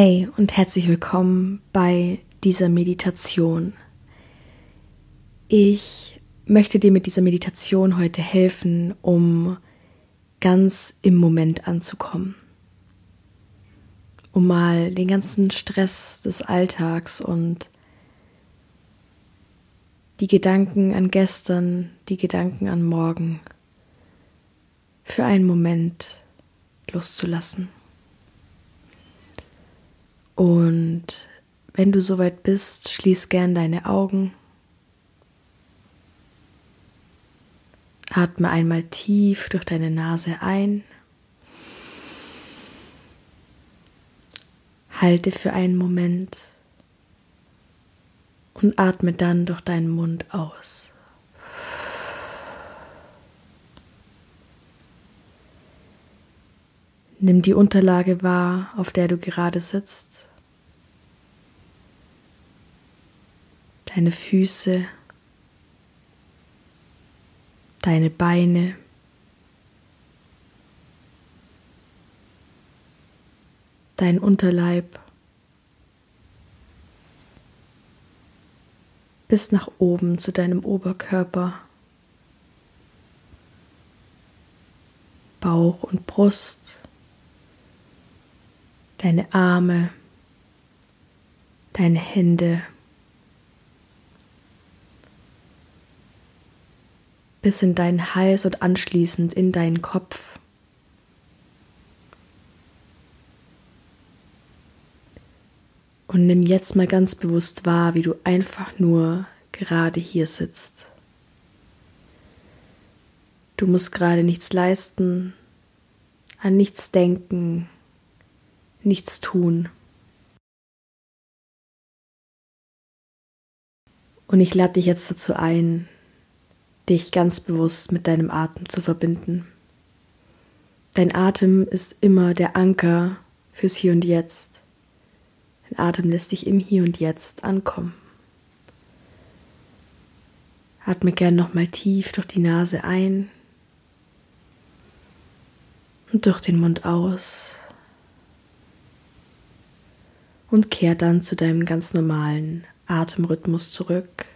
Hey und herzlich willkommen bei dieser Meditation. Ich möchte dir mit dieser Meditation heute helfen, um ganz im Moment anzukommen. Um mal den ganzen Stress des Alltags und die Gedanken an gestern, die Gedanken an morgen für einen Moment loszulassen. Und wenn du soweit bist, schließ gern deine Augen. Atme einmal tief durch deine Nase ein. Halte für einen Moment und atme dann durch deinen Mund aus. Nimm die Unterlage wahr, auf der du gerade sitzt. Deine Füße, deine Beine, dein Unterleib. Bis nach oben zu deinem Oberkörper, Bauch und Brust, deine Arme, deine Hände. Bis in deinen Hals und anschließend in deinen Kopf. Und nimm jetzt mal ganz bewusst wahr, wie du einfach nur gerade hier sitzt. Du musst gerade nichts leisten, an nichts denken, nichts tun. Und ich lade dich jetzt dazu ein, dich ganz bewusst mit deinem Atem zu verbinden. Dein Atem ist immer der Anker fürs Hier und Jetzt. Dein Atem lässt dich im Hier und Jetzt ankommen. Atme gern nochmal tief durch die Nase ein und durch den Mund aus und kehr dann zu deinem ganz normalen Atemrhythmus zurück.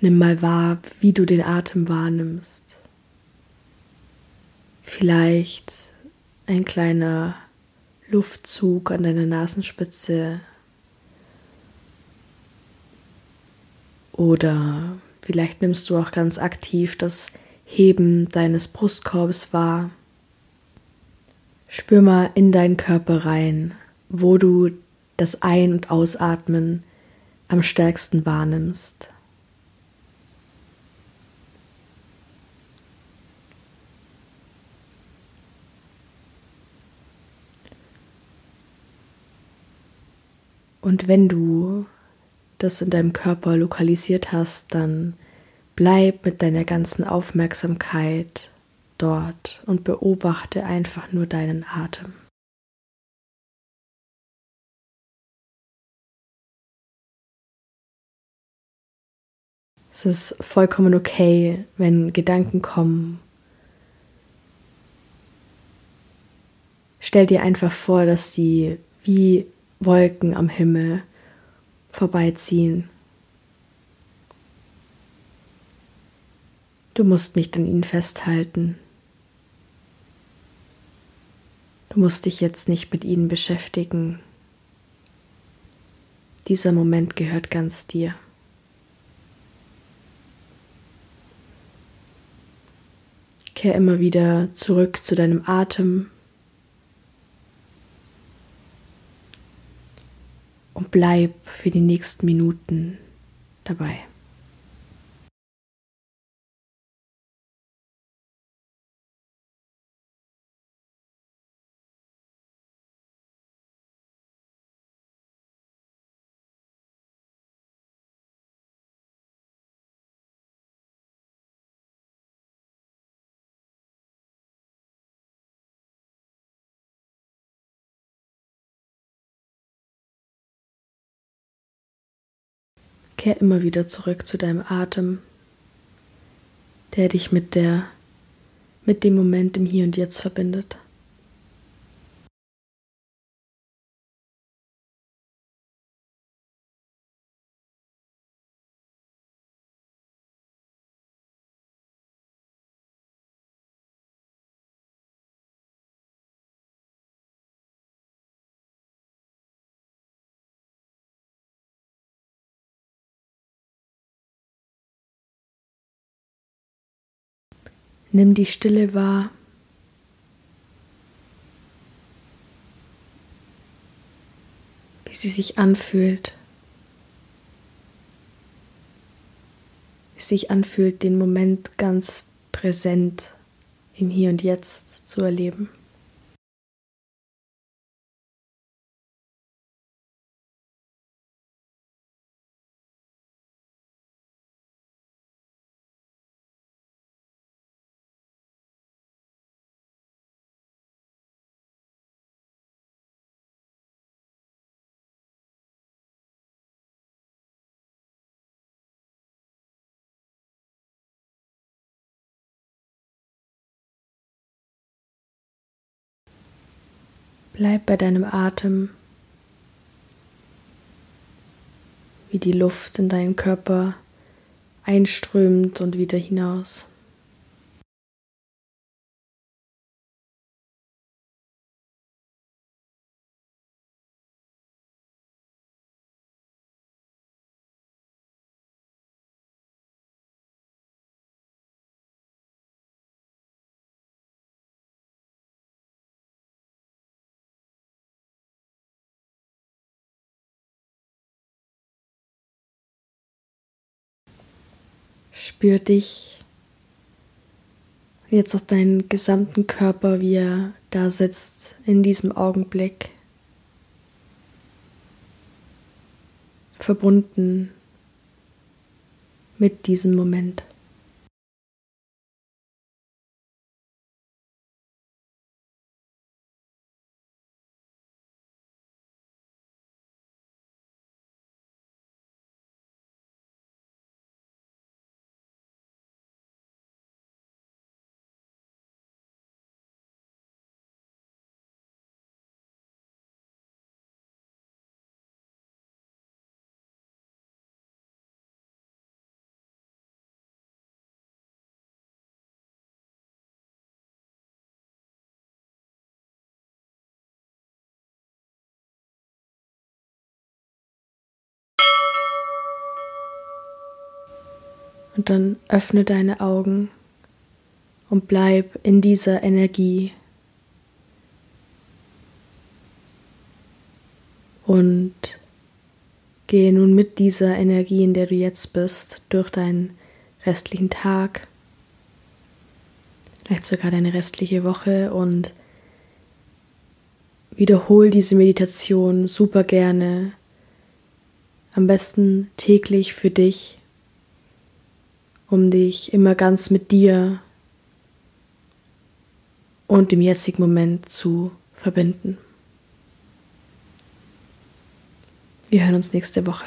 Nimm mal wahr, wie du den Atem wahrnimmst. Vielleicht ein kleiner Luftzug an deiner Nasenspitze oder vielleicht nimmst du auch ganz aktiv das Heben deines Brustkorbs wahr. Spür mal in deinen Körper rein, wo du das Ein- und Ausatmen am stärksten wahrnimmst. Und wenn du das in deinem Körper lokalisiert hast, dann bleib mit deiner ganzen Aufmerksamkeit dort und beobachte einfach nur deinen Atem. Es ist vollkommen okay, wenn Gedanken kommen. Stell dir einfach vor, dass sie wie Wolken am Himmel vorbeiziehen. Du musst nicht an ihnen festhalten. Du musst dich jetzt nicht mit ihnen beschäftigen. Dieser Moment gehört ganz dir. Kehr immer wieder zurück zu deinem Atem und bleib für die nächsten Minuten dabei. Kehr immer wieder zurück zu deinem Atem, der dich mit der mit dem Moment im Hier und Jetzt verbindet. Nimm die Stille wahr. Wie sie sich anfühlt. Wie es sich anfühlt, den Moment ganz präsent im Hier und Jetzt zu erleben. Bleib bei deinem Atem, wie die Luft in deinen Körper einströmt und wieder hinaus. Spür dich jetzt auch deinen gesamten Körper, wie er da sitzt in diesem Augenblick. Verbunden mit diesem Moment. Und dann öffne deine Augen und bleib in dieser Energie. Und gehe nun mit dieser Energie, in der du jetzt bist, durch deinen restlichen Tag, vielleicht sogar deine restliche Woche und wiederhol diese Meditation super gerne. Am besten täglich für dich um dich immer ganz mit dir und dem jetzigen Moment zu verbinden. Wir hören uns nächste Woche.